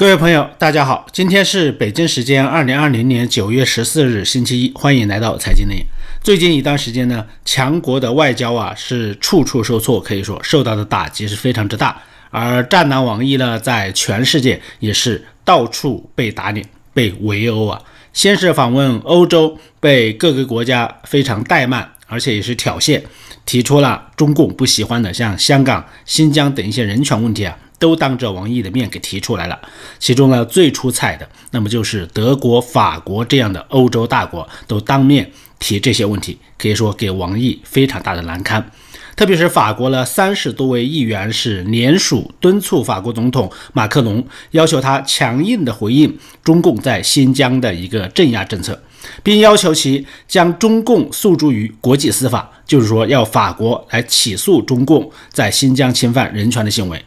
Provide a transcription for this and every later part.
各位朋友，大家好，今天是北京时间二零二零年九月十四日，星期一，欢迎来到财经内。最近一段时间呢，强国的外交啊是处处受挫，可以说受到的打击是非常之大。而战狼王毅呢，在全世界也是到处被打脸、被围殴啊。先是访问欧洲，被各个国家非常怠慢，而且也是挑衅，提出了中共不喜欢的像香港、新疆等一些人权问题啊。都当着王毅的面给提出来了，其中呢最出彩的，那么就是德国、法国这样的欧洲大国都当面提这些问题，可以说给王毅非常大的难堪。特别是法国呢，三十多位议员是联署敦促法国总统马克龙，要求他强硬的回应中共在新疆的一个镇压政策，并要求其将中共诉诸于国际司法，就是说要法国来起诉中共在新疆侵犯人权的行为。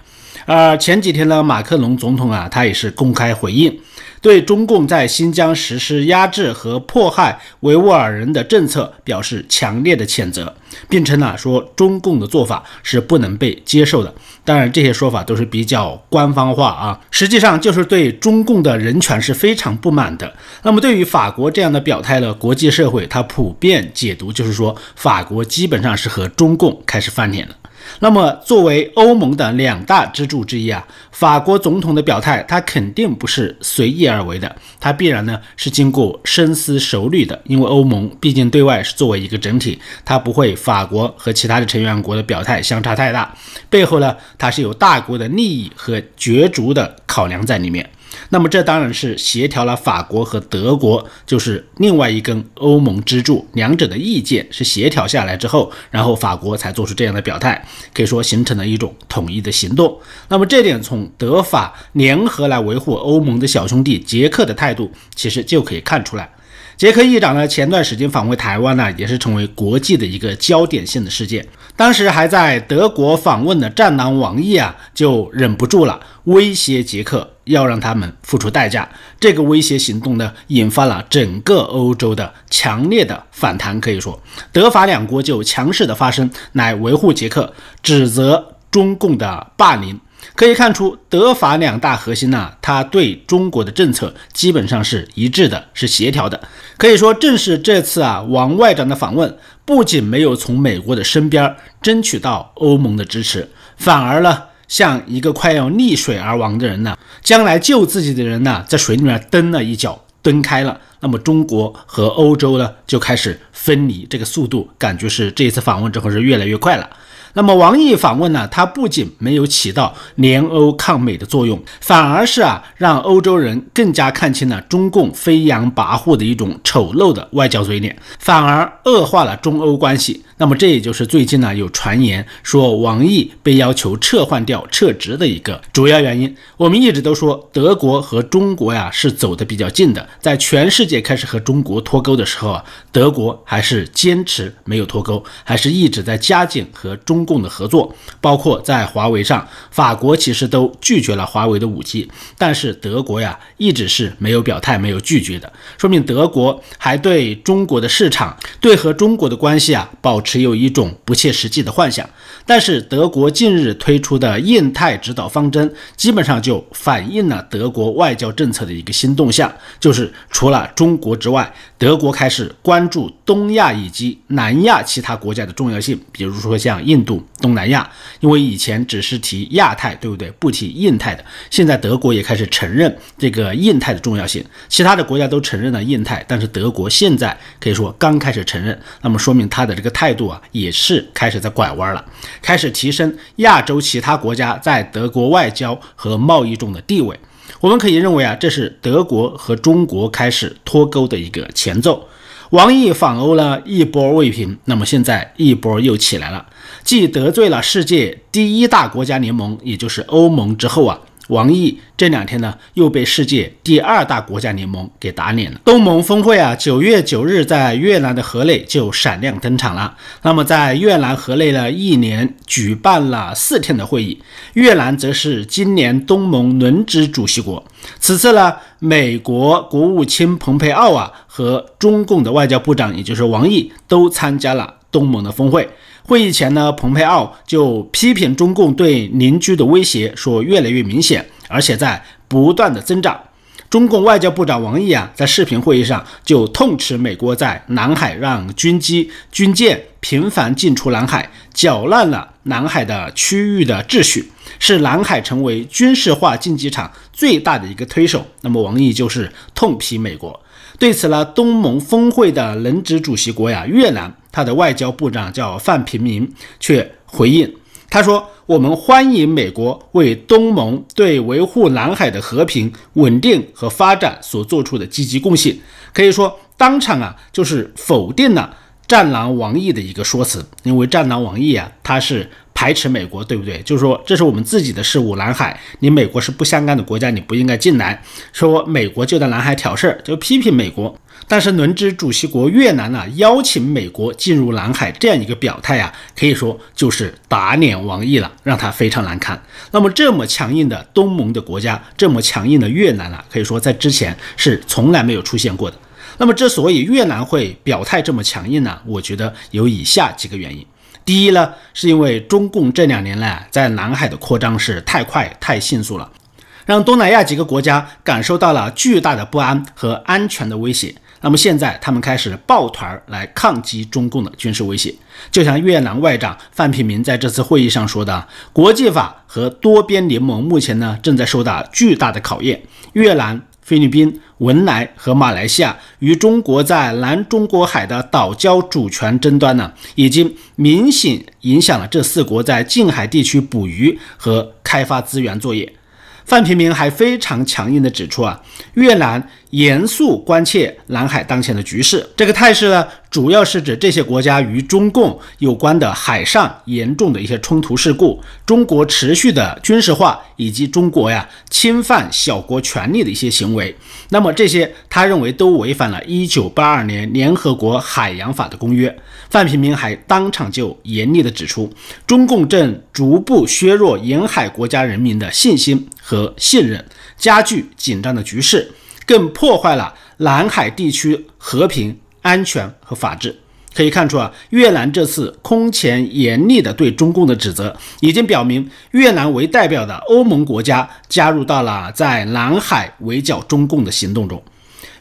而前几天呢，马克龙总统啊，他也是公开回应，对中共在新疆实施压制和迫害维吾尔人的政策表示强烈的谴责，并称呢说中共的做法是不能被接受的。当然，这些说法都是比较官方化啊，实际上就是对中共的人权是非常不满的。那么，对于法国这样的表态呢，国际社会它普遍解读就是说，法国基本上是和中共开始翻脸了。那么，作为欧盟的两大支柱之一啊，法国总统的表态，他肯定不是随意而为的，他必然呢是经过深思熟虑的。因为欧盟毕竟对外是作为一个整体，它不会法国和其他的成员国的表态相差太大，背后呢，它是有大国的利益和角逐的考量在里面。那么这当然是协调了法国和德国，就是另外一根欧盟支柱，两者的意见是协调下来之后，然后法国才做出这样的表态，可以说形成了一种统一的行动。那么这点从德法联合来维护欧盟的小兄弟捷克的态度，其实就可以看出来。捷克议长呢，前段时间访问台湾呢，也是成为国际的一个焦点性的事件。当时还在德国访问的战狼王毅啊，就忍不住了，威胁捷克要让他们付出代价。这个威胁行动呢，引发了整个欧洲的强烈的反弹。可以说，德法两国就强势的发声，来维护捷克，指责中共的霸凌。可以看出，德法两大核心呢，它对中国的政策基本上是一致的，是协调的。可以说，正是这次啊，王外长的访问，不仅没有从美国的身边争取到欧盟的支持，反而呢，像一个快要溺水而亡的人呢，将来救自己的人呢，在水里面蹬了一脚，蹬开了。那么中国和欧洲呢，就开始分离，这个速度感觉是这一次访问之后是越来越快了。那么王毅访问呢，他不仅没有起到联欧抗美的作用，反而是啊，让欧洲人更加看清了中共飞扬跋扈的一种丑陋的外交嘴脸，反而恶化了中欧关系。那么这也就是最近呢有传言说王毅被要求撤换掉、撤职的一个主要原因。我们一直都说德国和中国呀是走得比较近的，在全世界开始和中国脱钩的时候啊，德国还是坚持没有脱钩，还是一直在加紧和中共的合作，包括在华为上，法国其实都拒绝了华为的五 G，但是德国呀一直是没有表态、没有拒绝的，说明德国还对中国的市场、对和中国的关系啊保持。有一种不切实际的幻想，但是德国近日推出的印太指导方针，基本上就反映了德国外交政策的一个新动向，就是除了中国之外，德国开始关注东亚以及南亚其他国家的重要性，比如说像印度、东南亚，因为以前只是提亚太，对不对？不提印太的，现在德国也开始承认这个印太的重要性，其他的国家都承认了印太，但是德国现在可以说刚开始承认，那么说明他的这个态度。啊，也是开始在拐弯了，开始提升亚洲其他国家在德国外交和贸易中的地位。我们可以认为啊，这是德国和中国开始脱钩的一个前奏。王毅访欧呢，一波未平，那么现在一波又起来了，继得罪了世界第一大国家联盟，也就是欧盟之后啊。王毅这两天呢，又被世界第二大国家联盟给打脸了。东盟峰会啊，九月九日在越南的河内就闪亮登场了。那么在越南河内呢，一连举办了四天的会议。越南则是今年东盟轮值主席国。此次呢，美国国务卿蓬佩奥啊和中共的外交部长，也就是王毅，都参加了东盟的峰会。会议前呢，蓬佩奥就批评中共对邻居的威胁说越来越明显，而且在不断的增长。中共外交部长王毅啊，在视频会议上就痛斥美国在南海让军机、军舰频繁进出南海，搅乱了南海的区域的秩序，是南海成为军事化竞技场最大的一个推手。那么王毅就是痛批美国。对此呢，东盟峰会的轮值主席国呀越南，他的外交部长叫范平明，却回应他说。我们欢迎美国为东盟对维护南海的和平、稳定和发展所做出的积极贡献。可以说，当场啊就是否定了战狼王毅的一个说辞，因为战狼王毅啊他是排斥美国，对不对？就是说这是我们自己的事务，南海你美国是不相干的国家，你不应该进来。说美国就在南海挑事儿，就批评美国。但是轮值主席国越南呢，邀请美国进入南海这样一个表态啊，可以说就是打脸王毅了，让他非常难堪。那么这么强硬的东盟的国家，这么强硬的越南啊，可以说在之前是从来没有出现过的。那么之所以越南会表态这么强硬呢，我觉得有以下几个原因。第一呢，是因为中共这两年呢在南海的扩张是太快太迅速了，让东南亚几个国家感受到了巨大的不安和安全的威胁。那么现在，他们开始抱团来抗击中共的军事威胁。就像越南外长范平明在这次会议上说的：“国际法和多边联盟目前呢，正在受到巨大的考验。越南、菲律宾、文莱和马来西亚与中国在南中国海的岛礁主权争端呢，已经明显影响了这四国在近海地区捕鱼和开发资源作业。”范平明还非常强硬地指出啊，越南严肃关切南海当前的局势，这个态势呢。主要是指这些国家与中共有关的海上严重的一些冲突事故，中国持续的军事化以及中国呀侵犯小国权利的一些行为。那么这些他认为都违反了1982年联合国海洋法的公约。范平明还当场就严厉地指出，中共正逐步削弱沿海国家人民的信心和信任，加剧紧张的局势，更破坏了南海地区和平。安全和法治可以看出啊，越南这次空前严厉的对中共的指责，已经表明越南为代表的欧盟国家加入到了在南海围剿中共的行动中。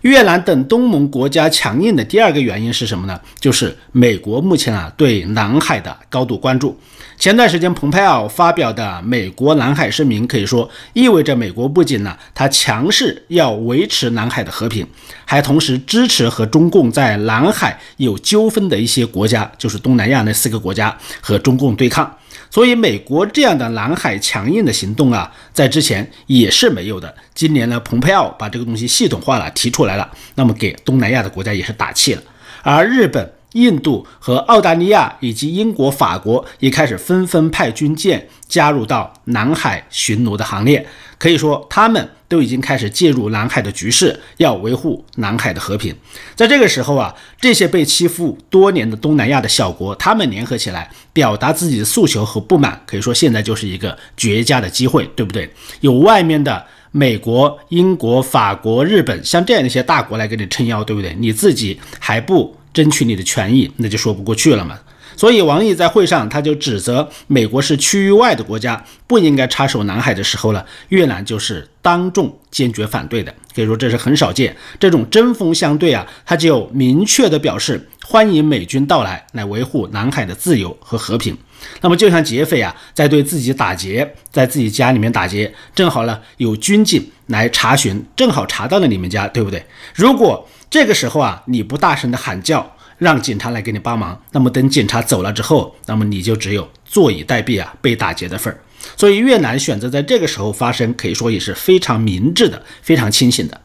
越南等东盟国家强硬的第二个原因是什么呢？就是美国目前啊对南海的高度关注。前段时间蓬佩奥发表的美国南海声明，可以说意味着美国不仅呢它强势要维持南海的和平，还同时支持和中共在南海有纠纷的一些国家，就是东南亚那四个国家和中共对抗。所以，美国这样的南海强硬的行动啊，在之前也是没有的。今年呢，蓬佩奥把这个东西系统化了，提出来了，那么给东南亚的国家也是打气了。而日本、印度和澳大利亚以及英国、法国也开始纷纷派军舰加入到南海巡逻的行列。可以说，他们都已经开始介入南海的局势，要维护南海的和平。在这个时候啊，这些被欺负多年的东南亚的小国，他们联合起来表达自己的诉求和不满，可以说现在就是一个绝佳的机会，对不对？有外面的美国、英国、法国、日本，像这样一些大国来给你撑腰，对不对？你自己还不争取你的权益，那就说不过去了嘛。所以，王毅在会上他就指责美国是区域外的国家，不应该插手南海的时候呢，越南就是当众坚决反对的。可以说这是很少见，这种针锋相对啊，他就明确的表示欢迎美军到来，来维护南海的自由和和平。那么，就像劫匪啊，在对自己打劫，在自己家里面打劫，正好呢有军警来查询，正好查到了你们家，对不对？如果这个时候啊，你不大声的喊叫。让警察来给你帮忙，那么等警察走了之后，那么你就只有坐以待毙啊，被打劫的份儿。所以越南选择在这个时候发声，可以说也是非常明智的，非常清醒的。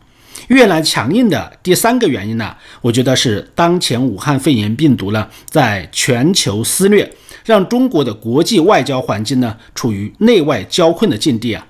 越南强硬的第三个原因呢，我觉得是当前武汉肺炎病毒呢在全球肆虐，让中国的国际外交环境呢处于内外交困的境地啊。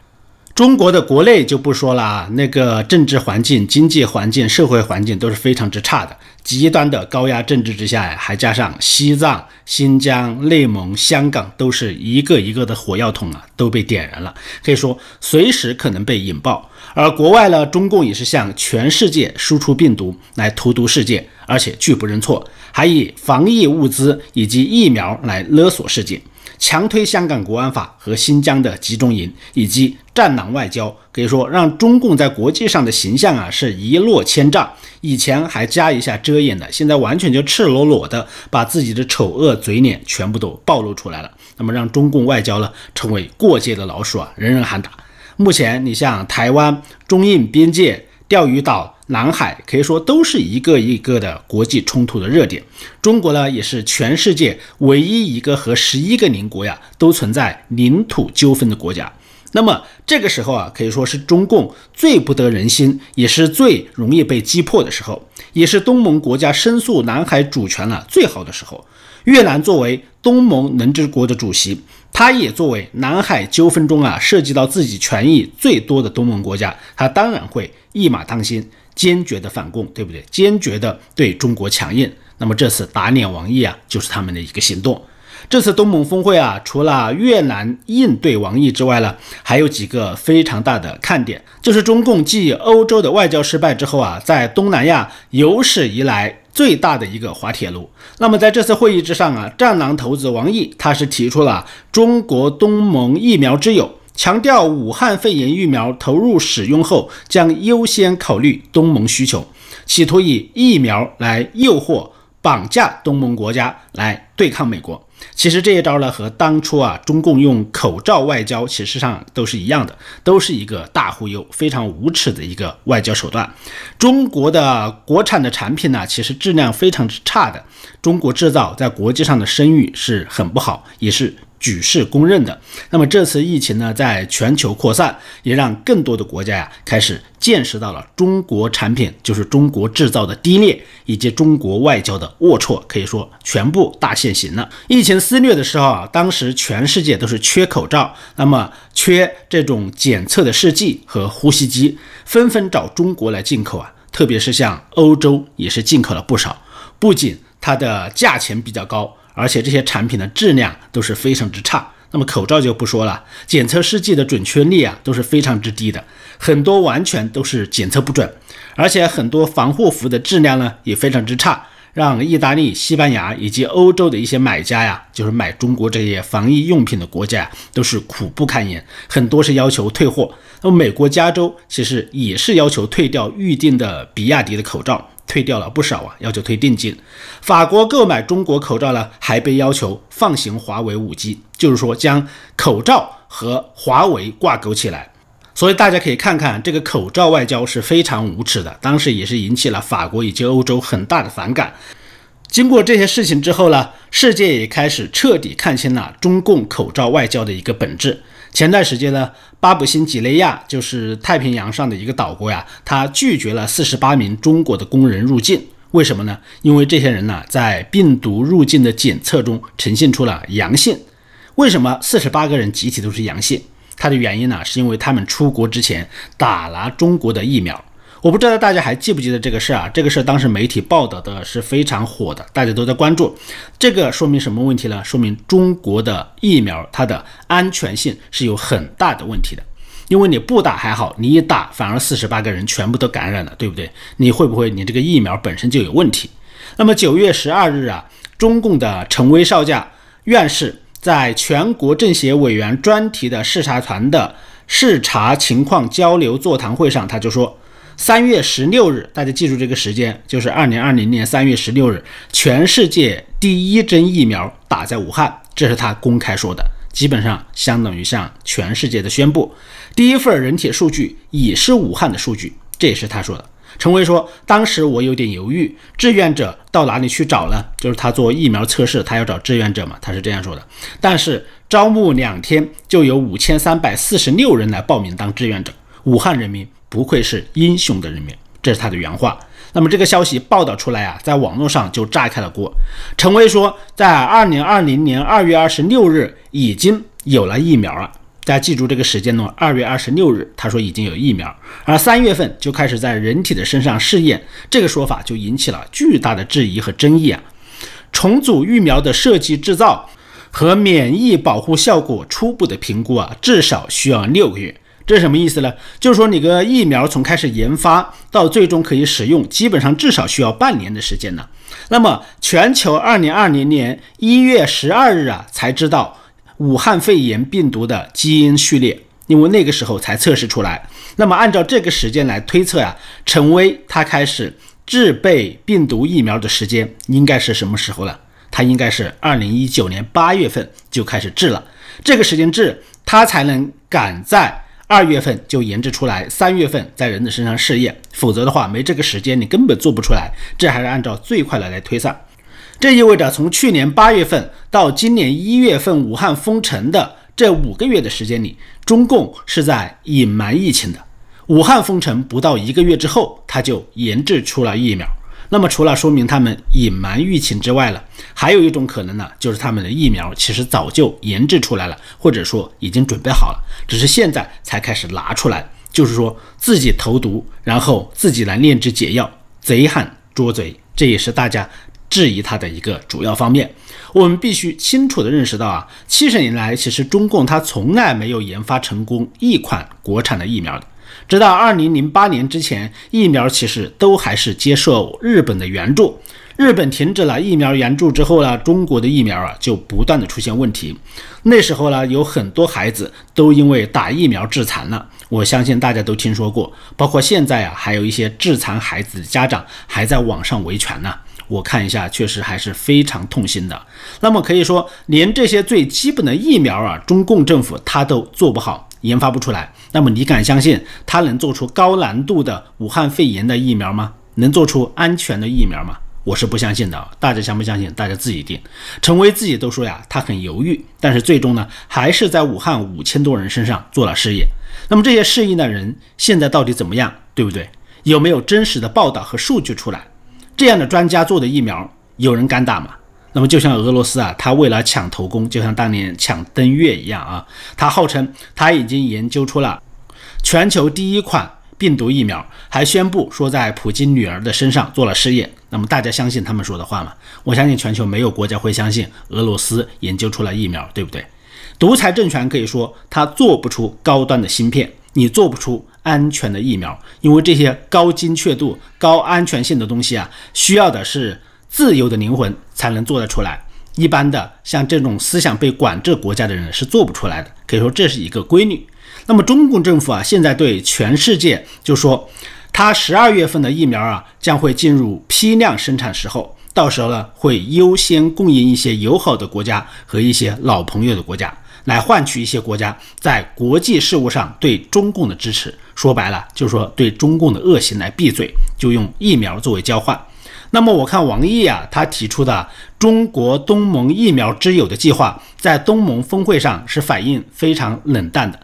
中国的国内就不说了啊，那个政治环境、经济环境、社会环境都是非常之差的。极端的高压政治之下呀，还加上西藏、新疆、内蒙、香港都是一个一个的火药桶啊，都被点燃了，可以说随时可能被引爆。而国外呢，中共也是向全世界输出病毒来荼毒世界，而且拒不认错，还以防疫物资以及疫苗来勒索世界。强推香港国安法和新疆的集中营，以及战狼外交，可以说让中共在国际上的形象啊是一落千丈。以前还加一下遮掩的，现在完全就赤裸裸的把自己的丑恶嘴脸全部都暴露出来了。那么让中共外交呢成为过街的老鼠啊，人人喊打。目前你像台湾、中印边界、钓鱼岛。南海可以说都是一个一个的国际冲突的热点，中国呢也是全世界唯一一个和十一个邻国呀都存在领土纠纷的国家。那么这个时候啊，可以说是中共最不得人心，也是最容易被击破的时候，也是东盟国家申诉南海主权了最好的时候。越南作为东盟能治国的主席。他也作为南海纠纷中啊涉及到自己权益最多的东盟国家，他当然会一马当先，坚决的反共，对不对？坚决的对中国强硬。那么这次打脸王毅啊，就是他们的一个行动。这次东盟峰会啊，除了越南应对王毅之外呢，还有几个非常大的看点，就是中共继欧洲的外交失败之后啊，在东南亚有史以来。最大的一个滑铁卢。那么在这次会议之上啊，战狼头子王毅他是提出了中国东盟疫苗之友，强调武汉肺炎疫苗投入使用后将优先考虑东盟需求，企图以疫苗来诱惑、绑架东盟国家来对抗美国。其实这一招呢，和当初啊中共用口罩外交，其实上都是一样的，都是一个大忽悠、非常无耻的一个外交手段。中国的国产的产品呢，其实质量非常之差的，中国制造在国际上的声誉是很不好，也是。举世公认的。那么这次疫情呢，在全球扩散，也让更多的国家呀开始见识到了中国产品就是中国制造的低劣，以及中国外交的龌龊，可以说全部大现形了。疫情肆虐的时候啊，当时全世界都是缺口罩，那么缺这种检测的试剂和呼吸机，纷纷找中国来进口啊。特别是像欧洲也是进口了不少，不仅它的价钱比较高。而且这些产品的质量都是非常之差，那么口罩就不说了，检测试剂的准确率啊都是非常之低的，很多完全都是检测不准，而且很多防护服的质量呢也非常之差，让意大利、西班牙以及欧洲的一些买家呀，就是买中国这些防疫用品的国家都是苦不堪言，很多是要求退货。那么美国加州其实也是要求退掉预定的比亚迪的口罩。退掉了不少啊，要求退定金。法国购买中国口罩呢，还被要求放行华为五 G，就是说将口罩和华为挂钩起来。所以大家可以看看这个口罩外交是非常无耻的，当时也是引起了法国以及欧洲很大的反感。经过这些事情之后呢，世界也开始彻底看清了中共口罩外交的一个本质。前段时间呢，巴布新几内亚就是太平洋上的一个岛国呀，它拒绝了四十八名中国的工人入境。为什么呢？因为这些人呢，在病毒入境的检测中呈现出了阳性。为什么四十八个人集体都是阳性？它的原因呢，是因为他们出国之前打了中国的疫苗。我不知道大家还记不记得这个事儿啊？这个事儿当时媒体报道的是非常火的，大家都在关注。这个说明什么问题呢？说明中国的疫苗它的安全性是有很大的问题的。因为你不打还好，你一打反而四十八个人全部都感染了，对不对？你会不会你这个疫苗本身就有问题？那么九月十二日啊，中共的陈威少将院士在全国政协委员专题的视察团的视察情况交流座谈会上，他就说。三月十六日，大家记住这个时间，就是二零二零年三月十六日，全世界第一针疫苗打在武汉，这是他公开说的，基本上相当于向全世界的宣布，第一份人体数据也是武汉的数据，这也是他说的。陈威说，当时我有点犹豫，志愿者到哪里去找呢？就是他做疫苗测试，他要找志愿者嘛，他是这样说的。但是招募两天就有五千三百四十六人来报名当志愿者，武汉人民。不愧是英雄的人民，这是他的原话。那么这个消息报道出来啊，在网络上就炸开了锅。陈威说，在二零二零年二月二十六日已经有了疫苗了。大家记住这个时间呢，二月二十六日，他说已经有疫苗，而三月份就开始在人体的身上试验。这个说法就引起了巨大的质疑和争议啊。重组疫苗的设计、制造和免疫保护效果初步的评估啊，至少需要六个月。这什么意思呢？就是说，你个疫苗从开始研发到最终可以使用，基本上至少需要半年的时间呢。那么，全球二零二零年一月十二日啊，才知道武汉肺炎病毒的基因序列，因为那个时候才测试出来。那么按照这个时间来推测呀，陈薇他开始制备病毒疫苗的时间应该是什么时候了？他应该是二零一九年八月份就开始制了，这个时间制他才能赶在。二月份就研制出来，三月份在人的身上试验，否则的话没这个时间，你根本做不出来。这还是按照最快的来推算。这意味着从去年八月份到今年一月份武汉封城的这五个月的时间里，中共是在隐瞒疫情的。武汉封城不到一个月之后，他就研制出了疫苗。那么，除了说明他们隐瞒疫情之外了，还有一种可能呢，就是他们的疫苗其实早就研制出来了，或者说已经准备好了，只是现在才开始拿出来，就是说自己投毒，然后自己来炼制解药，贼喊捉贼，这也是大家质疑他的一个主要方面。我们必须清楚地认识到啊，七十年来，其实中共它从来没有研发成功一款国产的疫苗的。直到二零零八年之前，疫苗其实都还是接受日本的援助。日本停止了疫苗援助之后呢，中国的疫苗啊就不断的出现问题。那时候呢，有很多孩子都因为打疫苗致残了。我相信大家都听说过，包括现在啊，还有一些致残孩子的家长还在网上维权呢。我看一下，确实还是非常痛心的。那么可以说，连这些最基本的疫苗啊，中共政府他都做不好。研发不出来，那么你敢相信他能做出高难度的武汉肺炎的疫苗吗？能做出安全的疫苗吗？我是不相信的。大家相不相信？大家自己定。陈薇自己都说呀，他很犹豫，但是最终呢，还是在武汉五千多人身上做了试验。那么这些试验的人现在到底怎么样？对不对？有没有真实的报道和数据出来？这样的专家做的疫苗，有人敢打吗？那么就像俄罗斯啊，他为了抢头功，就像当年抢登月一样啊，他号称他已经研究出了全球第一款病毒疫苗，还宣布说在普京女儿的身上做了试验。那么大家相信他们说的话吗？我相信全球没有国家会相信俄罗斯研究出了疫苗，对不对？独裁政权可以说他做不出高端的芯片，你做不出安全的疫苗，因为这些高精确度、高安全性的东西啊，需要的是。自由的灵魂才能做得出来，一般的像这种思想被管制国家的人是做不出来的。可以说这是一个规律。那么中共政府啊，现在对全世界就说，它十二月份的疫苗啊将会进入批量生产时候，到时候呢会优先供应一些友好的国家和一些老朋友的国家，来换取一些国家在国际事务上对中共的支持。说白了就是说对中共的恶行来闭嘴，就用疫苗作为交换。那么我看王毅啊，他提出的中国东盟疫苗之友的计划，在东盟峰会上是反应非常冷淡的。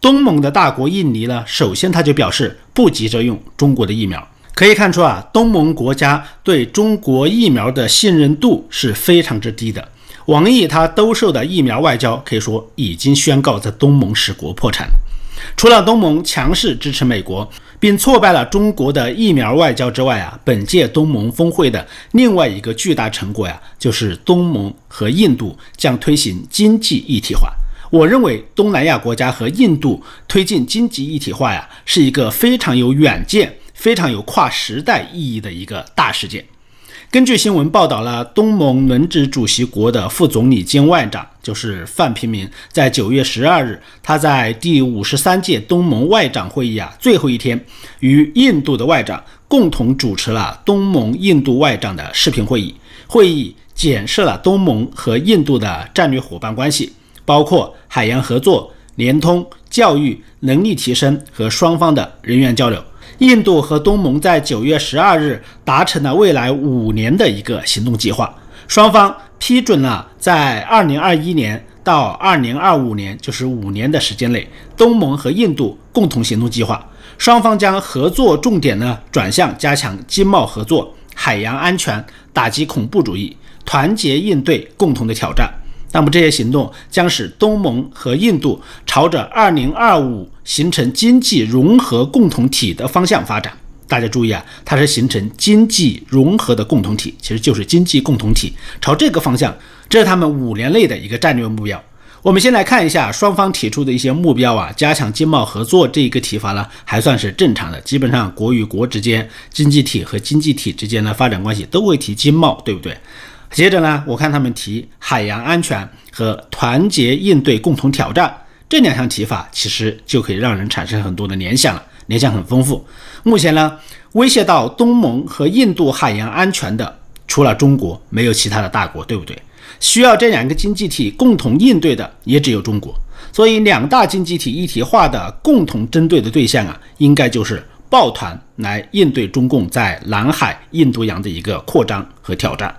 东盟的大国印尼呢，首先他就表示不急着用中国的疫苗。可以看出啊，东盟国家对中国疫苗的信任度是非常之低的。王毅他兜售的疫苗外交，可以说已经宣告在东盟使国破产。除了东盟强势支持美国，并挫败了中国的疫苗外交之外啊，本届东盟峰会的另外一个巨大成果呀，就是东盟和印度将推行经济一体化。我认为东南亚国家和印度推进经济一体化呀，是一个非常有远见、非常有跨时代意义的一个大事件。根据新闻报道了，东盟轮值主席国的副总理兼外长就是范平民，在九月十二日，他在第五十三届东盟外长会议啊最后一天，与印度的外长共同主持了东盟印度外长的视频会议。会议检视了东盟和印度的战略伙伴关系，包括海洋合作、联通、教育、能力提升和双方的人员交流。印度和东盟在九月十二日达成了未来五年的一个行动计划，双方批准了在二零二一年到二零二五年，就是五年的时间内，东盟和印度共同行动计划。双方将合作重点呢转向加强经贸合作、海洋安全、打击恐怖主义、团结应对共同的挑战。那么这些行动将使东盟和印度朝着二零二五形成经济融合共同体的方向发展。大家注意啊，它是形成经济融合的共同体，其实就是经济共同体，朝这个方向，这是他们五年内的一个战略目标。我们先来看一下双方提出的一些目标啊，加强经贸合作这一个提法呢，还算是正常的。基本上国与国之间、经济体和经济体之间的发展关系都会提经贸，对不对？接着呢，我看他们提海洋安全和团结应对共同挑战这两项提法，其实就可以让人产生很多的联想了，联想很丰富。目前呢，威胁到东盟和印度海洋安全的，除了中国，没有其他的大国，对不对？需要这两个经济体共同应对的，也只有中国。所以，两大经济体一体化的共同针对的对象啊，应该就是抱团来应对中共在南海、印度洋的一个扩张和挑战。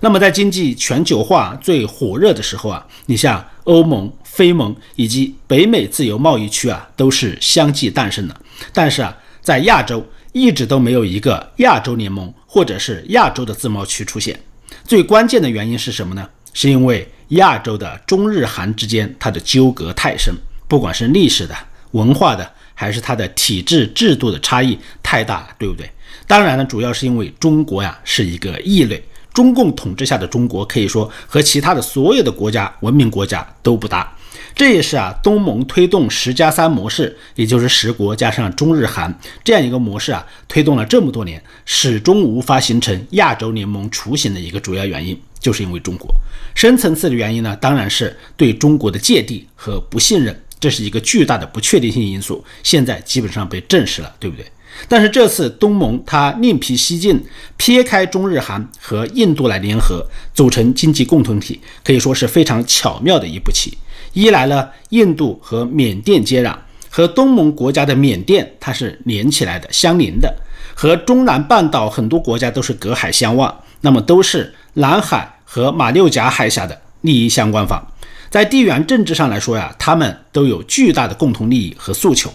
那么，在经济全球化最火热的时候啊，你像欧盟、非盟以及北美自由贸易区啊，都是相继诞生的。但是啊，在亚洲一直都没有一个亚洲联盟或者是亚洲的自贸区出现。最关键的原因是什么呢？是因为亚洲的中日韩之间它的纠葛太深，不管是历史的、文化的，还是它的体制制度的差异太大了，对不对？当然呢，主要是因为中国呀是一个异类。中共统治下的中国，可以说和其他的所有的国家、文明国家都不搭。这也是啊，东盟推动十加三模式，也就是十国加上中日韩这样一个模式啊，推动了这么多年，始终无法形成亚洲联盟雏形的一个主要原因，就是因为中国。深层次的原因呢，当然是对中国的芥蒂和不信任，这是一个巨大的不确定性因素，现在基本上被证实了，对不对？但是这次东盟它另辟蹊径，撇开中日韩和印度来联合，组成经济共同体，可以说是非常巧妙的一步棋。一来呢，印度和缅甸接壤，和东盟国家的缅甸它是连起来的、相邻的，和中南半岛很多国家都是隔海相望，那么都是南海和马六甲海峡的利益相关方。在地缘政治上来说呀，他们都有巨大的共同利益和诉求，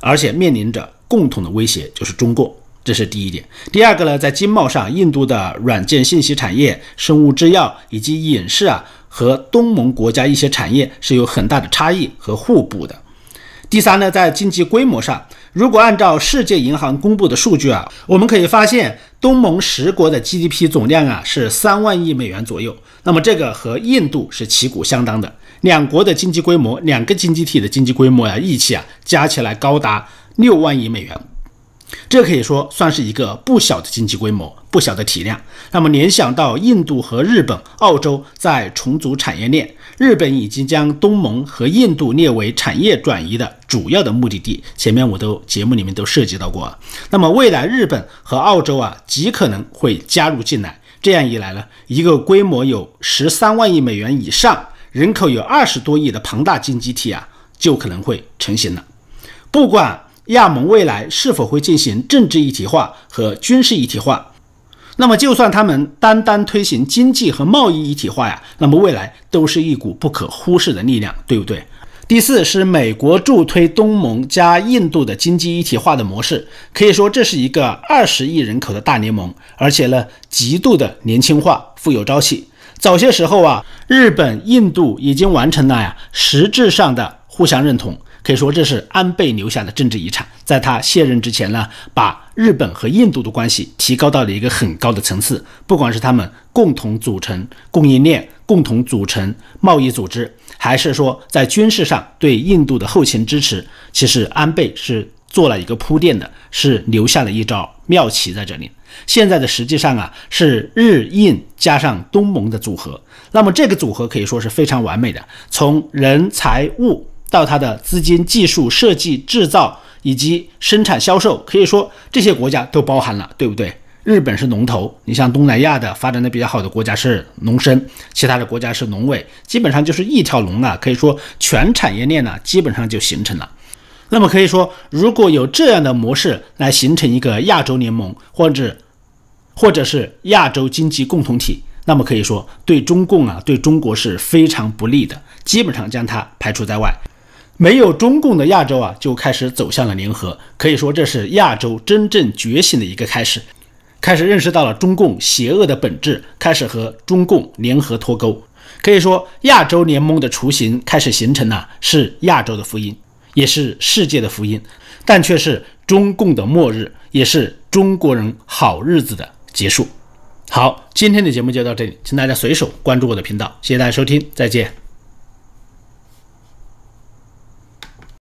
而且面临着。共同的威胁就是中共，这是第一点。第二个呢，在经贸上，印度的软件信息产业、生物制药以及影视啊，和东盟国家一些产业是有很大的差异和互补的。第三呢，在经济规模上，如果按照世界银行公布的数据啊，我们可以发现东盟十国的 GDP 总量啊是三万亿美元左右。那么这个和印度是旗鼓相当的，两国的经济规模，两个经济体的经济规模呀，一起啊加起来高达。六万亿美元，这可以说算是一个不小的经济规模，不小的体量。那么联想到印度和日本、澳洲在重组产业链，日本已经将东盟和印度列为产业转移的主要的目的地。前面我都节目里面都涉及到过。那么未来日本和澳洲啊，极可能会加入进来。这样一来呢，一个规模有十三万亿美元以上、人口有二十多亿的庞大经济体啊，就可能会成型了。不管。亚盟未来是否会进行政治一体化和军事一体化？那么，就算他们单单推行经济和贸易一体化呀，那么未来都是一股不可忽视的力量，对不对？第四是美国助推东盟加印度的经济一体化的模式，可以说这是一个二十亿人口的大联盟，而且呢，极度的年轻化，富有朝气。早些时候啊，日本、印度已经完成了呀实质上的互相认同。可以说这是安倍留下的政治遗产。在他卸任之前呢，把日本和印度的关系提高到了一个很高的层次。不管是他们共同组成供应链、共同组成贸易组织，还是说在军事上对印度的后勤支持，其实安倍是做了一个铺垫的，是留下了一招妙棋在这里。现在的实际上啊，是日印加上东盟的组合。那么这个组合可以说是非常完美的，从人财物。到它的资金、技术、设计、制造以及生产、销售，可以说这些国家都包含了，对不对？日本是龙头，你像东南亚的发展的比较好的国家是农生，其他的国家是农委，基本上就是一条龙啊，可以说全产业链呢基本上就形成了。那么可以说，如果有这样的模式来形成一个亚洲联盟，或者或者是亚洲经济共同体，那么可以说对中共啊，对中国是非常不利的，基本上将它排除在外。没有中共的亚洲啊，就开始走向了联合，可以说这是亚洲真正觉醒的一个开始，开始认识到了中共邪恶的本质，开始和中共联合脱钩。可以说，亚洲联盟的雏形开始形成了，是亚洲的福音，也是世界的福音，但却是中共的末日，也是中国人好日子的结束。好，今天的节目就到这里，请大家随手关注我的频道，谢谢大家收听，再见。